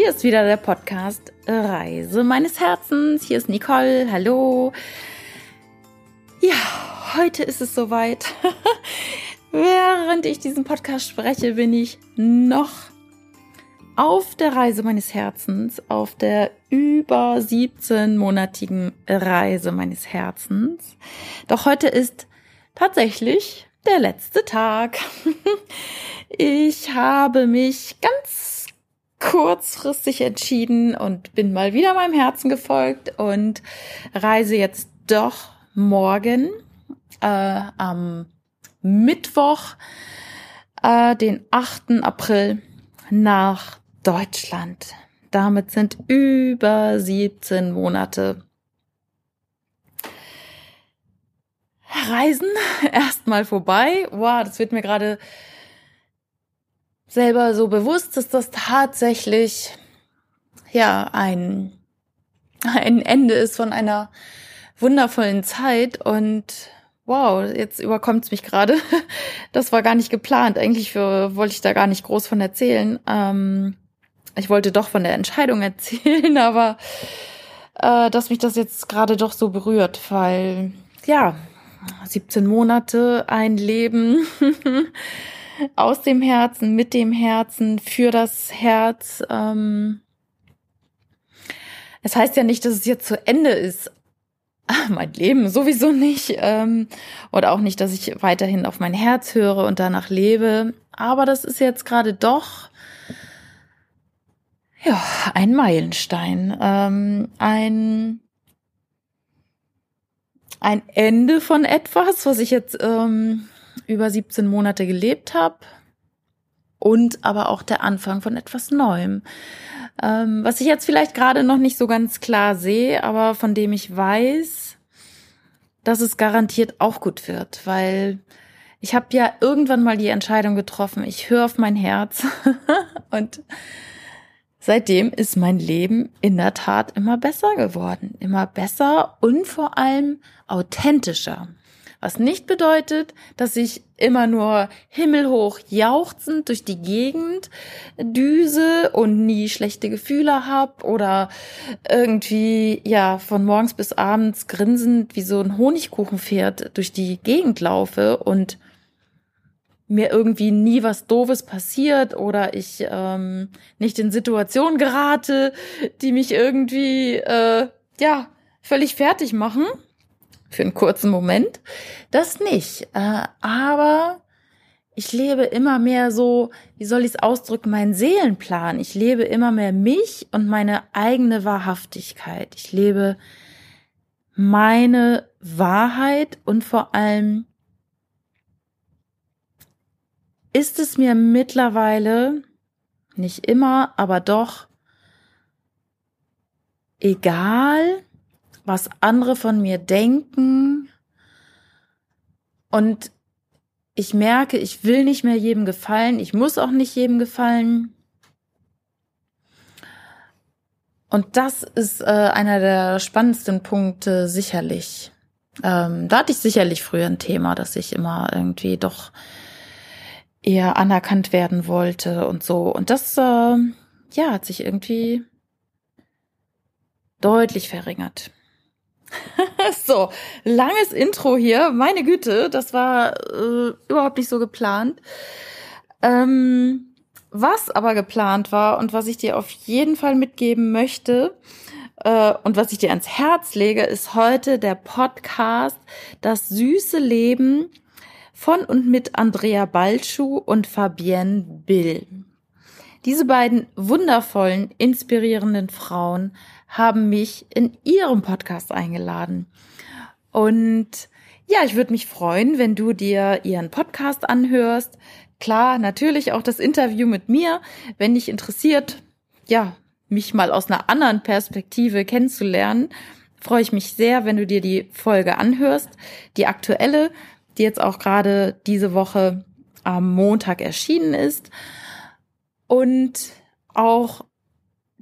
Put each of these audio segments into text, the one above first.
Hier ist wieder der Podcast Reise meines Herzens. Hier ist Nicole. Hallo. Ja, heute ist es soweit. Während ich diesen Podcast spreche, bin ich noch auf der Reise meines Herzens, auf der über 17-monatigen Reise meines Herzens. Doch heute ist tatsächlich der letzte Tag. Ich habe mich ganz kurzfristig entschieden und bin mal wieder meinem Herzen gefolgt und reise jetzt doch morgen äh, am Mittwoch, äh, den 8. April nach Deutschland. Damit sind über 17 Monate Reisen erstmal vorbei. Wow, das wird mir gerade selber so bewusst, dass das tatsächlich ja ein ein Ende ist von einer wundervollen Zeit und wow, jetzt überkommt es mich gerade. Das war gar nicht geplant. Eigentlich für, wollte ich da gar nicht groß von erzählen. Ähm, ich wollte doch von der Entscheidung erzählen, aber äh, dass mich das jetzt gerade doch so berührt, weil ja, 17 Monate, ein Leben aus dem Herzen, mit dem Herzen, für das Herz. Ähm, es heißt ja nicht, dass es jetzt zu Ende ist, mein Leben sowieso nicht. Ähm, oder auch nicht, dass ich weiterhin auf mein Herz höre und danach lebe. Aber das ist jetzt gerade doch ja ein Meilenstein, ähm, ein ein Ende von etwas, was ich jetzt ähm, über 17 Monate gelebt habe und aber auch der Anfang von etwas Neuem. Ähm, was ich jetzt vielleicht gerade noch nicht so ganz klar sehe, aber von dem ich weiß, dass es garantiert auch gut wird, weil ich habe ja irgendwann mal die Entscheidung getroffen, ich höre auf mein Herz und seitdem ist mein Leben in der Tat immer besser geworden, immer besser und vor allem authentischer. Was nicht bedeutet, dass ich immer nur himmelhoch jauchzend durch die Gegend düse und nie schlechte Gefühle hab oder irgendwie ja von morgens bis abends grinsend wie so ein Honigkuchenpferd durch die Gegend laufe und mir irgendwie nie was Doofes passiert oder ich ähm, nicht in Situationen gerate, die mich irgendwie äh, ja völlig fertig machen für einen kurzen Moment. Das nicht. Äh, aber ich lebe immer mehr so, wie soll ich es ausdrücken, meinen Seelenplan. Ich lebe immer mehr mich und meine eigene Wahrhaftigkeit. Ich lebe meine Wahrheit und vor allem ist es mir mittlerweile, nicht immer, aber doch, egal, was andere von mir denken. Und ich merke, ich will nicht mehr jedem gefallen, ich muss auch nicht jedem gefallen. Und das ist äh, einer der spannendsten Punkte sicherlich. Ähm, da hatte ich sicherlich früher ein Thema, dass ich immer irgendwie doch eher anerkannt werden wollte und so. Und das, äh, ja, hat sich irgendwie deutlich verringert. so, langes Intro hier. Meine Güte, das war äh, überhaupt nicht so geplant. Ähm, was aber geplant war und was ich dir auf jeden Fall mitgeben möchte äh, und was ich dir ans Herz lege, ist heute der Podcast Das süße Leben von und mit Andrea Balschuh und Fabienne Bill. Diese beiden wundervollen, inspirierenden Frauen haben mich in ihrem Podcast eingeladen. Und ja, ich würde mich freuen, wenn du dir ihren Podcast anhörst. Klar, natürlich auch das Interview mit mir, wenn dich interessiert, ja, mich mal aus einer anderen Perspektive kennenzulernen, freue ich mich sehr, wenn du dir die Folge anhörst. Die aktuelle, die jetzt auch gerade diese Woche am Montag erschienen ist. Und auch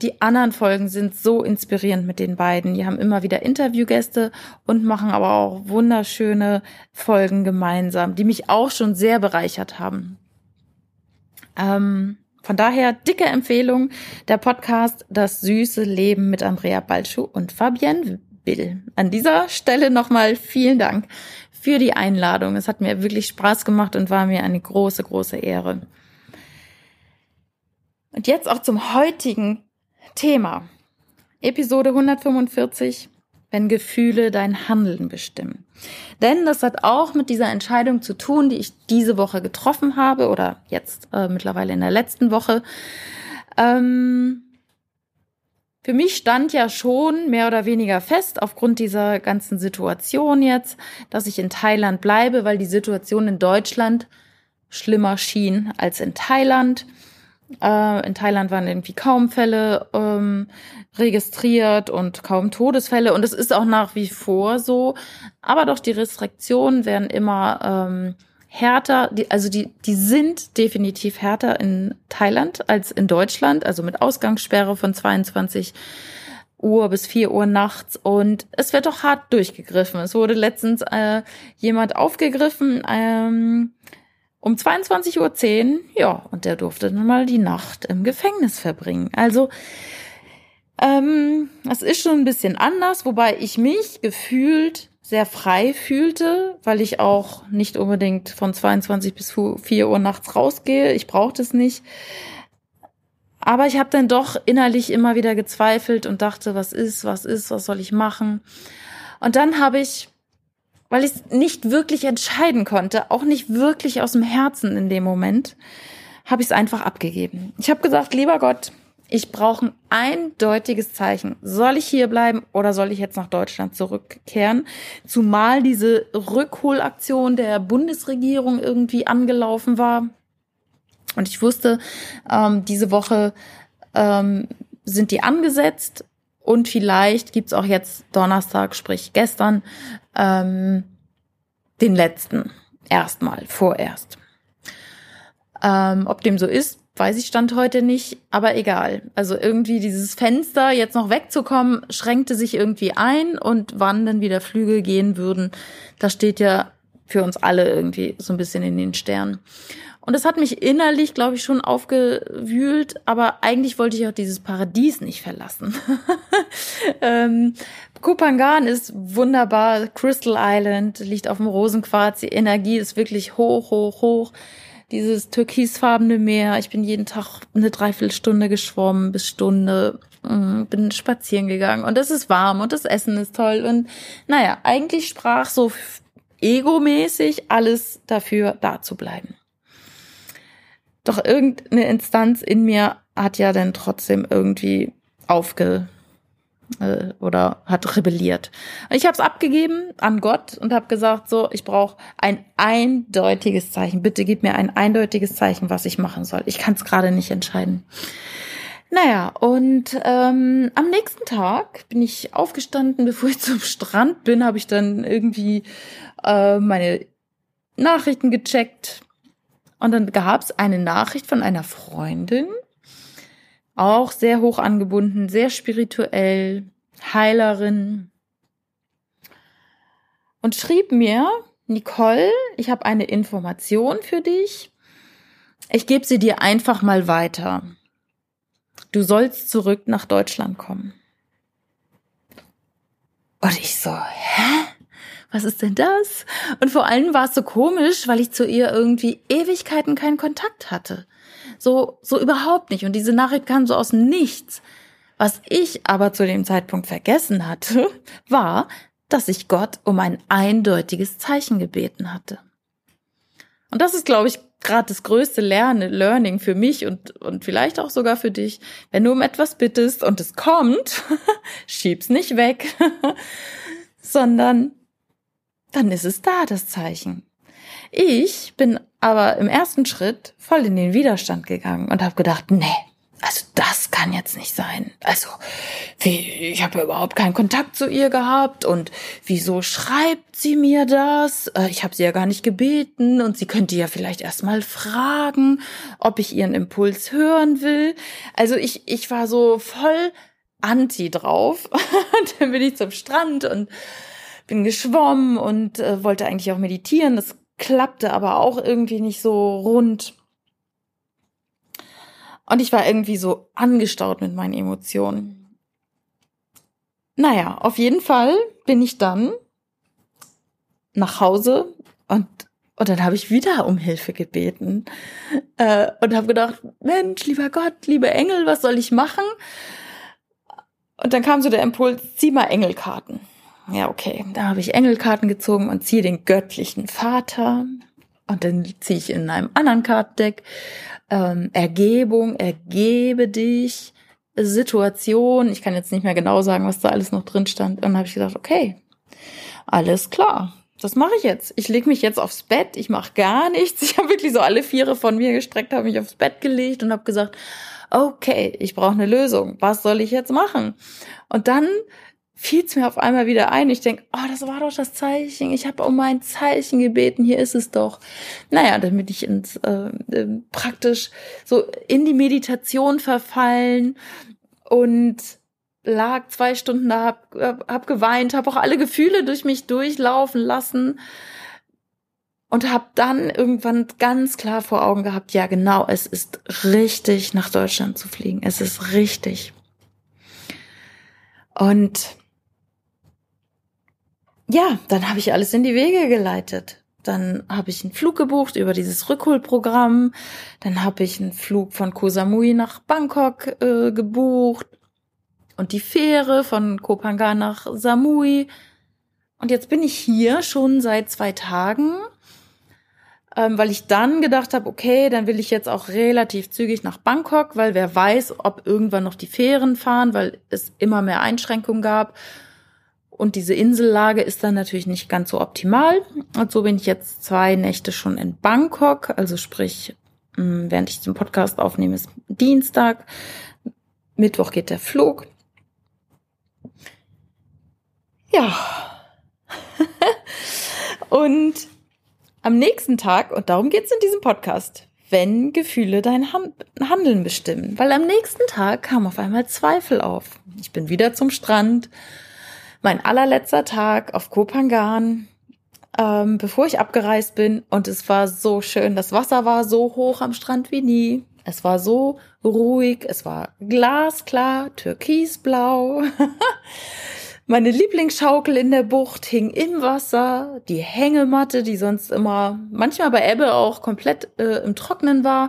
die anderen Folgen sind so inspirierend mit den beiden. Die haben immer wieder Interviewgäste und machen aber auch wunderschöne Folgen gemeinsam, die mich auch schon sehr bereichert haben. Ähm, von daher dicke Empfehlung, der Podcast Das süße Leben mit Andrea Balschuh und Fabienne Bill. An dieser Stelle nochmal vielen Dank für die Einladung. Es hat mir wirklich Spaß gemacht und war mir eine große, große Ehre. Und jetzt auch zum heutigen Thema. Episode 145, wenn Gefühle dein Handeln bestimmen. Denn das hat auch mit dieser Entscheidung zu tun, die ich diese Woche getroffen habe oder jetzt äh, mittlerweile in der letzten Woche. Ähm, für mich stand ja schon mehr oder weniger fest, aufgrund dieser ganzen Situation jetzt, dass ich in Thailand bleibe, weil die Situation in Deutschland schlimmer schien als in Thailand. Äh, in Thailand waren irgendwie kaum Fälle ähm, registriert und kaum Todesfälle. Und es ist auch nach wie vor so. Aber doch die Restriktionen werden immer ähm, härter. Die, also die, die sind definitiv härter in Thailand als in Deutschland. Also mit Ausgangssperre von 22 Uhr bis 4 Uhr nachts und es wird doch hart durchgegriffen. Es wurde letztens äh, jemand aufgegriffen, ähm, um 22.10 Uhr, ja, und der durfte dann mal die Nacht im Gefängnis verbringen. Also, ähm, das ist schon ein bisschen anders, wobei ich mich gefühlt sehr frei fühlte, weil ich auch nicht unbedingt von 22 bis 4 Uhr nachts rausgehe. Ich brauchte es nicht. Aber ich habe dann doch innerlich immer wieder gezweifelt und dachte, was ist, was ist, was soll ich machen? Und dann habe ich weil ich es nicht wirklich entscheiden konnte, auch nicht wirklich aus dem Herzen in dem Moment, habe ich es einfach abgegeben. Ich habe gesagt, lieber Gott, ich brauche ein eindeutiges Zeichen. Soll ich hier bleiben oder soll ich jetzt nach Deutschland zurückkehren? Zumal diese Rückholaktion der Bundesregierung irgendwie angelaufen war. Und ich wusste, ähm, diese Woche ähm, sind die angesetzt und vielleicht gibt's auch jetzt Donnerstag, sprich gestern, ähm, den letzten. Erstmal, vorerst. Ähm, ob dem so ist, weiß ich Stand heute nicht, aber egal. Also irgendwie dieses Fenster jetzt noch wegzukommen, schränkte sich irgendwie ein und wann dann wieder Flüge gehen würden, das steht ja für uns alle irgendwie so ein bisschen in den Sternen. Und das hat mich innerlich, glaube ich, schon aufgewühlt, aber eigentlich wollte ich auch dieses Paradies nicht verlassen. ähm, Kupangan ist wunderbar, Crystal Island liegt auf dem Rosenquarz, die Energie ist wirklich hoch, hoch, hoch. Dieses türkisfarbene Meer, ich bin jeden Tag eine Dreiviertelstunde geschwommen bis Stunde, mm, bin spazieren gegangen und es ist warm und das Essen ist toll und naja, eigentlich sprach so egomäßig alles dafür, da zu bleiben. Doch irgendeine Instanz in mir hat ja dann trotzdem irgendwie aufge äh, oder hat rebelliert. Ich habe es abgegeben an Gott und habe gesagt, so, ich brauche ein eindeutiges Zeichen. Bitte gib mir ein eindeutiges Zeichen, was ich machen soll. Ich kann es gerade nicht entscheiden. Naja, und ähm, am nächsten Tag bin ich aufgestanden, bevor ich zum Strand bin, habe ich dann irgendwie äh, meine Nachrichten gecheckt, und dann gab es eine Nachricht von einer Freundin, auch sehr hoch angebunden, sehr spirituell, Heilerin. Und schrieb mir, Nicole, ich habe eine Information für dich. Ich gebe sie dir einfach mal weiter. Du sollst zurück nach Deutschland kommen. Und ich so, hä? Was ist denn das? Und vor allem war es so komisch, weil ich zu ihr irgendwie Ewigkeiten keinen Kontakt hatte. So, so überhaupt nicht. Und diese Nachricht kam so aus nichts. Was ich aber zu dem Zeitpunkt vergessen hatte, war, dass ich Gott um ein eindeutiges Zeichen gebeten hatte. Und das ist, glaube ich, gerade das größte Lernen, Learning für mich und, und vielleicht auch sogar für dich. Wenn du um etwas bittest und es kommt, schieb's nicht weg, sondern dann ist es da, das Zeichen. Ich bin aber im ersten Schritt voll in den Widerstand gegangen und habe gedacht, nee, also das kann jetzt nicht sein. Also wie, ich habe ja überhaupt keinen Kontakt zu ihr gehabt und wieso schreibt sie mir das? Äh, ich habe sie ja gar nicht gebeten und sie könnte ja vielleicht erst mal fragen, ob ich ihren Impuls hören will. Also ich ich war so voll anti drauf und dann bin ich zum Strand und bin geschwommen und äh, wollte eigentlich auch meditieren. Das klappte aber auch irgendwie nicht so rund. Und ich war irgendwie so angestaut mit meinen Emotionen. Naja, auf jeden Fall bin ich dann nach Hause und und dann habe ich wieder um Hilfe gebeten äh, und habe gedacht, Mensch, lieber Gott, liebe Engel, was soll ich machen? Und dann kam so der Impuls, zieh mal Engelkarten. Ja, okay. Da habe ich Engelkarten gezogen und ziehe den göttlichen Vater. Und dann ziehe ich in einem anderen Kartendeck ähm, Ergebung, ergebe dich, Situation. Ich kann jetzt nicht mehr genau sagen, was da alles noch drin stand. Und dann habe ich gedacht, okay, alles klar das mache ich jetzt. Ich lege mich jetzt aufs Bett, ich mache gar nichts. Ich habe wirklich so alle Viere von mir gestreckt, habe mich aufs Bett gelegt und habe gesagt, okay, ich brauche eine Lösung. Was soll ich jetzt machen? Und dann fiel es mir auf einmal wieder ein. Ich denk, oh, das war doch das Zeichen. Ich habe um mein Zeichen gebeten. Hier ist es doch. Naja, damit ich ins äh, äh, praktisch so in die Meditation verfallen und lag zwei Stunden da, hab, hab geweint, hab auch alle Gefühle durch mich durchlaufen lassen und hab dann irgendwann ganz klar vor Augen gehabt, ja genau, es ist richtig, nach Deutschland zu fliegen. Es ist richtig. Und ja, dann habe ich alles in die Wege geleitet. Dann habe ich einen Flug gebucht über dieses Rückholprogramm. Dann habe ich einen Flug von Koh Samui nach Bangkok äh, gebucht und die Fähre von Kopangan nach Samui. Und jetzt bin ich hier schon seit zwei Tagen, ähm, weil ich dann gedacht habe, okay, dann will ich jetzt auch relativ zügig nach Bangkok, weil wer weiß, ob irgendwann noch die Fähren fahren, weil es immer mehr Einschränkungen gab. Und diese Insellage ist dann natürlich nicht ganz so optimal. Und so bin ich jetzt zwei Nächte schon in Bangkok, also sprich, während ich den Podcast aufnehme, ist Dienstag. Mittwoch geht der Flug. Ja. und am nächsten Tag, und darum geht's in diesem Podcast, wenn Gefühle dein Handeln bestimmen. Weil am nächsten Tag kam auf einmal Zweifel auf. Ich bin wieder zum Strand. Mein allerletzter Tag auf Kopangan, ähm, bevor ich abgereist bin. Und es war so schön. Das Wasser war so hoch am Strand wie nie. Es war so ruhig. Es war glasklar, türkisblau. Meine Lieblingsschaukel in der Bucht hing im Wasser. Die Hängematte, die sonst immer, manchmal bei Ebbe auch komplett äh, im Trocknen war,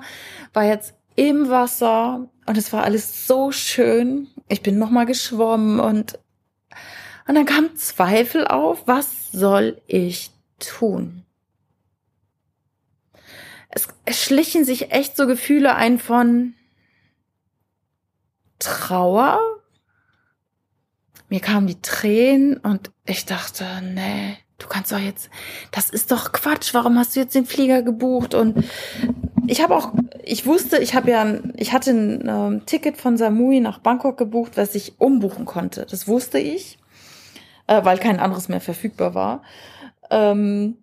war jetzt im Wasser. Und es war alles so schön. Ich bin nochmal geschwommen und, und dann kam Zweifel auf. Was soll ich tun? Es, schlichen sich echt so Gefühle ein von Trauer, mir kamen die Tränen und ich dachte, nee, du kannst doch jetzt, das ist doch Quatsch, warum hast du jetzt den Flieger gebucht? Und ich habe auch, ich wusste, ich habe ja, ich hatte ein ähm, Ticket von Samui nach Bangkok gebucht, was ich umbuchen konnte. Das wusste ich, äh, weil kein anderes mehr verfügbar war. Ähm,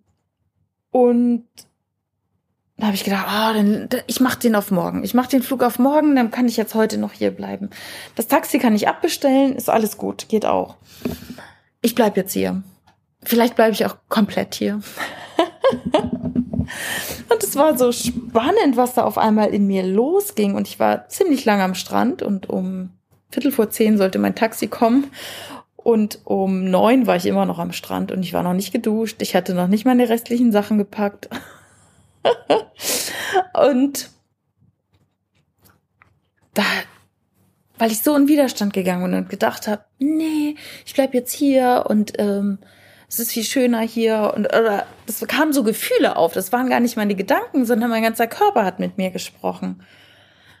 und da habe ich gedacht, ah, dann, ich mache den auf morgen. Ich mache den Flug auf morgen, dann kann ich jetzt heute noch hier bleiben. Das Taxi kann ich abbestellen, ist alles gut, geht auch. Ich bleib jetzt hier. Vielleicht bleibe ich auch komplett hier. und es war so spannend, was da auf einmal in mir losging. Und ich war ziemlich lange am Strand und um Viertel vor zehn sollte mein Taxi kommen. Und um neun war ich immer noch am Strand und ich war noch nicht geduscht. Ich hatte noch nicht meine restlichen Sachen gepackt. und da, weil ich so in Widerstand gegangen bin und gedacht habe, nee, ich bleib jetzt hier und ähm, es ist viel schöner hier und oder das kamen so Gefühle auf. Das waren gar nicht meine Gedanken, sondern mein ganzer Körper hat mit mir gesprochen.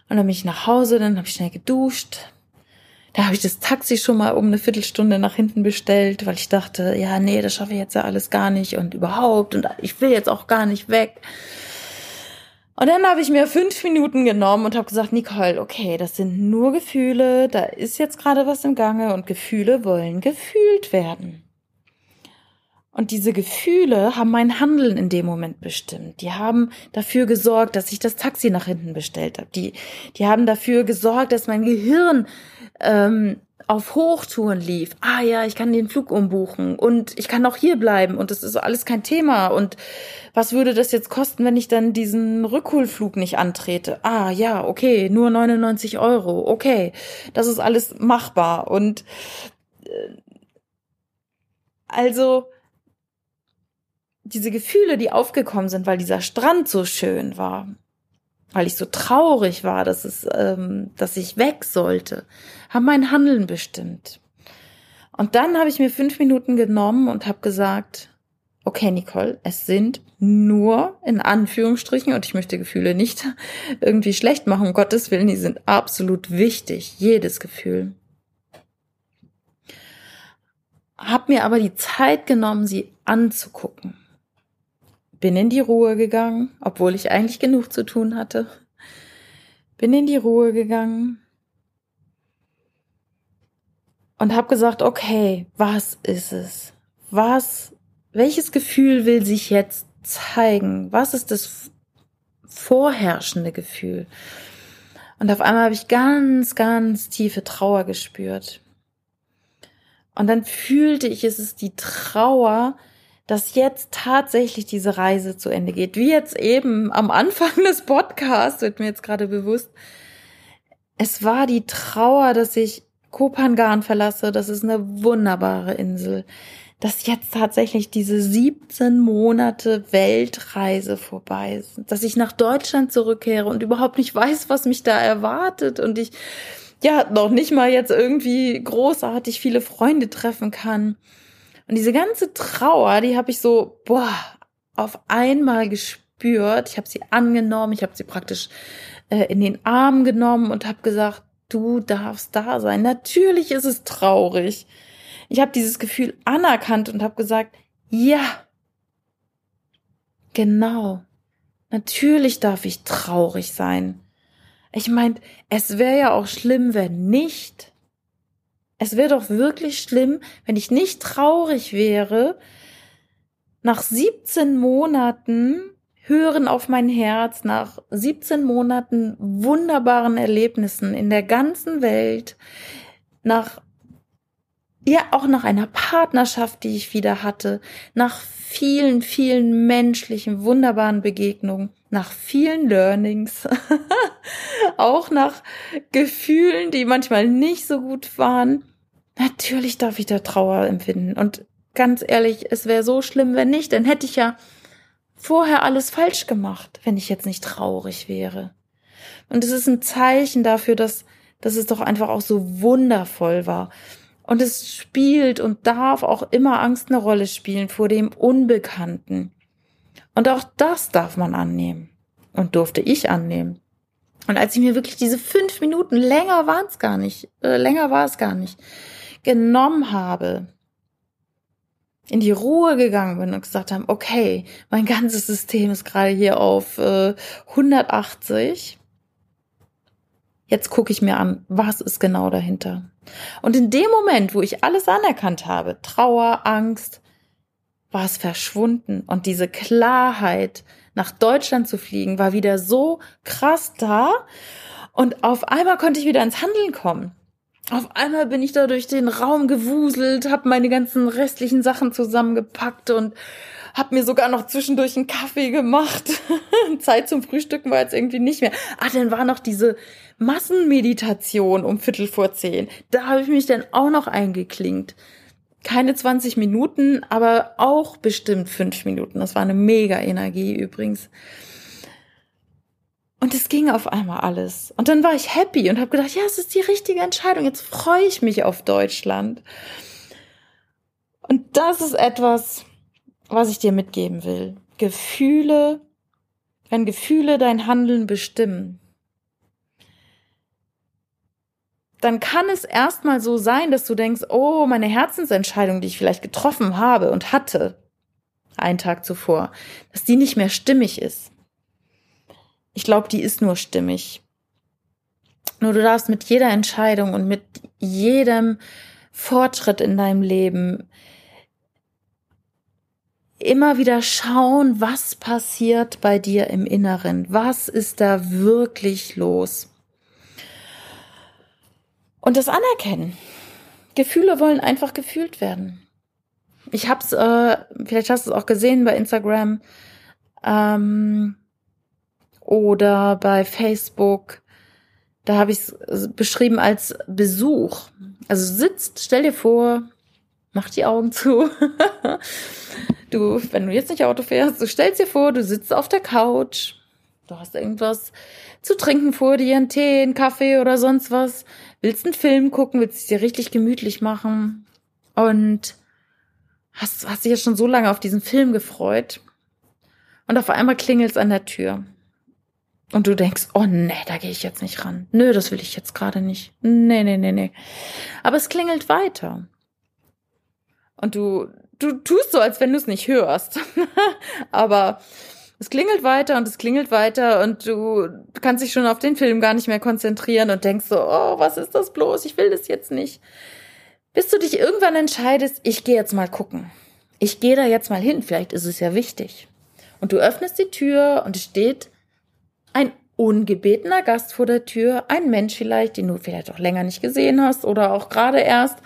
Und dann bin ich nach Hause, dann habe ich schnell geduscht, da habe ich das Taxi schon mal um eine Viertelstunde nach hinten bestellt, weil ich dachte, ja, nee, das schaffe ich jetzt ja alles gar nicht und überhaupt und ich will jetzt auch gar nicht weg. Und dann habe ich mir fünf Minuten genommen und habe gesagt, Nicole, okay, das sind nur Gefühle, da ist jetzt gerade was im Gange und Gefühle wollen gefühlt werden. Und diese Gefühle haben mein Handeln in dem Moment bestimmt. Die haben dafür gesorgt, dass ich das Taxi nach hinten bestellt habe. Die, die haben dafür gesorgt, dass mein Gehirn ähm, auf Hochtouren lief. Ah ja, ich kann den Flug umbuchen und ich kann auch hier bleiben und das ist alles kein Thema. Und was würde das jetzt kosten, wenn ich dann diesen Rückholflug nicht antrete? Ah ja, okay, nur 99 Euro. Okay, das ist alles machbar. Und äh, also diese Gefühle, die aufgekommen sind, weil dieser Strand so schön war, weil ich so traurig war, dass es, ähm, dass ich weg sollte, haben mein Handeln bestimmt. Und dann habe ich mir fünf Minuten genommen und habe gesagt, okay, Nicole, es sind nur in Anführungsstrichen, und ich möchte Gefühle nicht irgendwie schlecht machen, um Gottes Willen, die sind absolut wichtig, jedes Gefühl. Hab mir aber die Zeit genommen, sie anzugucken bin in die Ruhe gegangen, obwohl ich eigentlich genug zu tun hatte. Bin in die Ruhe gegangen und habe gesagt, okay, was ist es? Was, welches Gefühl will sich jetzt zeigen? Was ist das vorherrschende Gefühl? Und auf einmal habe ich ganz, ganz tiefe Trauer gespürt. Und dann fühlte ich, es ist die Trauer, dass jetzt tatsächlich diese Reise zu Ende geht. Wie jetzt eben am Anfang des Podcasts, wird mir jetzt gerade bewusst. Es war die Trauer, dass ich Kopangan verlasse. Das ist eine wunderbare Insel. Dass jetzt tatsächlich diese 17 Monate Weltreise vorbei ist. Dass ich nach Deutschland zurückkehre und überhaupt nicht weiß, was mich da erwartet. Und ich, ja, noch nicht mal jetzt irgendwie großartig viele Freunde treffen kann und diese ganze Trauer, die habe ich so, boah, auf einmal gespürt. Ich habe sie angenommen, ich habe sie praktisch äh, in den Arm genommen und habe gesagt, du darfst da sein. Natürlich ist es traurig. Ich habe dieses Gefühl anerkannt und habe gesagt, ja, genau. Natürlich darf ich traurig sein. Ich meine, es wäre ja auch schlimm, wenn nicht. Es wäre doch wirklich schlimm, wenn ich nicht traurig wäre, nach 17 Monaten hören auf mein Herz, nach 17 Monaten wunderbaren Erlebnissen in der ganzen Welt, nach ja auch nach einer Partnerschaft, die ich wieder hatte, nach vielen, vielen menschlichen, wunderbaren Begegnungen, nach vielen Learnings, auch nach Gefühlen, die manchmal nicht so gut waren. Natürlich darf ich da Trauer empfinden. Und ganz ehrlich, es wäre so schlimm, wenn nicht. Dann hätte ich ja vorher alles falsch gemacht, wenn ich jetzt nicht traurig wäre. Und es ist ein Zeichen dafür, dass, dass es doch einfach auch so wundervoll war. Und es spielt und darf auch immer Angst eine Rolle spielen vor dem Unbekannten. Und auch das darf man annehmen. Und durfte ich annehmen. Und als ich mir wirklich diese fünf Minuten, länger waren es gar nicht, äh, länger war es gar nicht, genommen habe, in die Ruhe gegangen bin und gesagt haben, okay, mein ganzes System ist gerade hier auf äh, 180. Jetzt gucke ich mir an, was ist genau dahinter. Und in dem Moment, wo ich alles anerkannt habe, Trauer, Angst, war es verschwunden. Und diese Klarheit, nach Deutschland zu fliegen, war wieder so krass da. Und auf einmal konnte ich wieder ins Handeln kommen. Auf einmal bin ich da durch den Raum gewuselt, habe meine ganzen restlichen Sachen zusammengepackt und habe mir sogar noch zwischendurch einen Kaffee gemacht. Zeit zum Frühstücken war jetzt irgendwie nicht mehr. Ah, dann war noch diese Massenmeditation um Viertel vor zehn. Da habe ich mich dann auch noch eingeklinkt. Keine 20 Minuten, aber auch bestimmt fünf Minuten. Das war eine mega Energie übrigens. Und es ging auf einmal alles. Und dann war ich happy und habe gedacht, ja, es ist die richtige Entscheidung. Jetzt freue ich mich auf Deutschland. Und das ist etwas, was ich dir mitgeben will. Gefühle, wenn Gefühle dein Handeln bestimmen, dann kann es erstmal so sein, dass du denkst, oh, meine Herzensentscheidung, die ich vielleicht getroffen habe und hatte, einen Tag zuvor, dass die nicht mehr stimmig ist. Ich glaube, die ist nur stimmig. Nur du darfst mit jeder Entscheidung und mit jedem Fortschritt in deinem Leben immer wieder schauen, was passiert bei dir im Inneren. Was ist da wirklich los? Und das Anerkennen. Gefühle wollen einfach gefühlt werden. Ich hab's, äh, vielleicht hast du es auch gesehen bei Instagram ähm, oder bei Facebook. Da habe ich es beschrieben als Besuch. Also sitzt, stell dir vor, mach die Augen zu. du, wenn du jetzt nicht Auto fährst, du stellst dir vor, du sitzt auf der Couch, du hast irgendwas zu trinken vor dir, einen Tee, einen Kaffee oder sonst was, willst einen Film gucken, willst es dir richtig gemütlich machen und hast, hast dich jetzt schon so lange auf diesen Film gefreut und auf einmal klingelt es an der Tür. Und du denkst, oh nee, da gehe ich jetzt nicht ran. Nö, das will ich jetzt gerade nicht. Nee, nee, nee, nee. Aber es klingelt weiter. Und du, du tust so, als wenn du es nicht hörst. Aber es klingelt weiter und es klingelt weiter und du kannst dich schon auf den Film gar nicht mehr konzentrieren und denkst so, oh, was ist das bloß? Ich will das jetzt nicht. Bis du dich irgendwann entscheidest, ich gehe jetzt mal gucken. Ich gehe da jetzt mal hin, vielleicht ist es ja wichtig. Und du öffnest die Tür und es steht ein ungebetener Gast vor der Tür, ein Mensch vielleicht, den du vielleicht auch länger nicht gesehen hast oder auch gerade erst.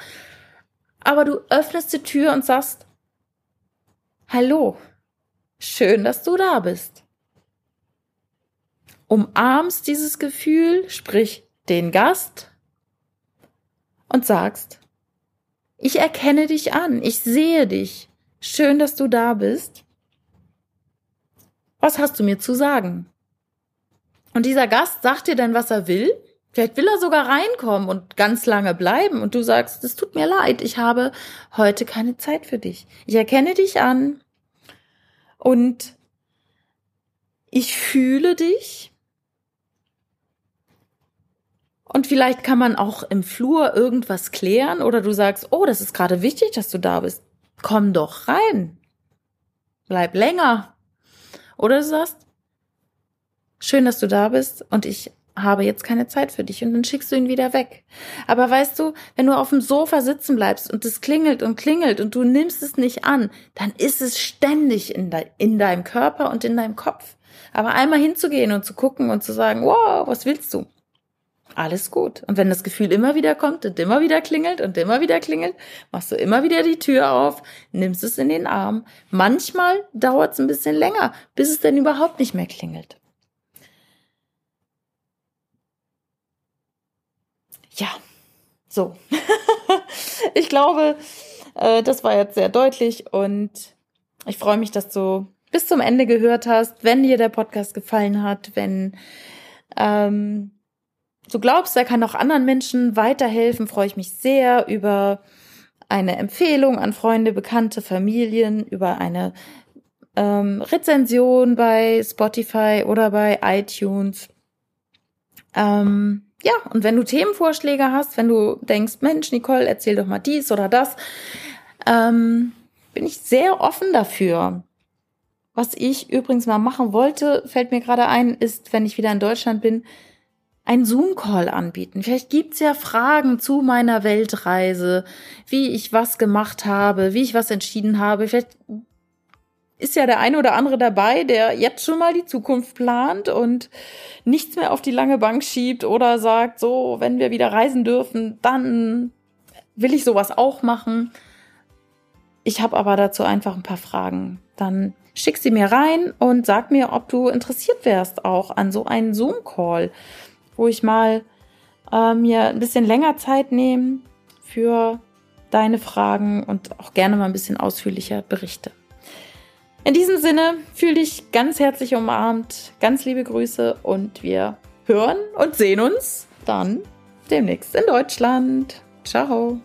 Aber du öffnest die Tür und sagst, Hallo, schön, dass du da bist. Umarmst dieses Gefühl, sprich den Gast und sagst, ich erkenne dich an, ich sehe dich, schön, dass du da bist. Was hast du mir zu sagen? Und dieser Gast sagt dir dann, was er will. Vielleicht will er sogar reinkommen und ganz lange bleiben und du sagst, es tut mir leid, ich habe heute keine Zeit für dich. Ich erkenne dich an und ich fühle dich. Und vielleicht kann man auch im Flur irgendwas klären oder du sagst, oh, das ist gerade wichtig, dass du da bist. Komm doch rein. Bleib länger. Oder du sagst, schön, dass du da bist und ich habe jetzt keine Zeit für dich und dann schickst du ihn wieder weg. Aber weißt du, wenn du auf dem Sofa sitzen bleibst und es klingelt und klingelt und du nimmst es nicht an, dann ist es ständig in, de in deinem Körper und in deinem Kopf. Aber einmal hinzugehen und zu gucken und zu sagen, wow, was willst du? Alles gut. Und wenn das Gefühl immer wieder kommt und immer wieder klingelt und immer wieder klingelt, machst du immer wieder die Tür auf, nimmst es in den Arm. Manchmal dauert es ein bisschen länger, bis es denn überhaupt nicht mehr klingelt. Ja, so. ich glaube, äh, das war jetzt sehr deutlich und ich freue mich, dass du bis zum Ende gehört hast. Wenn dir der Podcast gefallen hat, wenn ähm, du glaubst, er kann auch anderen Menschen weiterhelfen, freue ich mich sehr über eine Empfehlung an Freunde, Bekannte, Familien, über eine ähm, Rezension bei Spotify oder bei iTunes. Ähm, ja, und wenn du Themenvorschläge hast, wenn du denkst, Mensch, Nicole, erzähl doch mal dies oder das, ähm, bin ich sehr offen dafür. Was ich übrigens mal machen wollte, fällt mir gerade ein, ist, wenn ich wieder in Deutschland bin, ein Zoom-Call anbieten. Vielleicht gibt's ja Fragen zu meiner Weltreise, wie ich was gemacht habe, wie ich was entschieden habe. Vielleicht ist ja der eine oder andere dabei, der jetzt schon mal die Zukunft plant und nichts mehr auf die lange Bank schiebt oder sagt, so, wenn wir wieder reisen dürfen, dann will ich sowas auch machen. Ich habe aber dazu einfach ein paar Fragen. Dann schick sie mir rein und sag mir, ob du interessiert wärst auch an so einen Zoom-Call, wo ich mal äh, mir ein bisschen länger Zeit nehme für deine Fragen und auch gerne mal ein bisschen ausführlicher berichte. In diesem Sinne, fühle dich ganz herzlich umarmt, ganz liebe Grüße und wir hören und sehen uns dann demnächst in Deutschland. Ciao.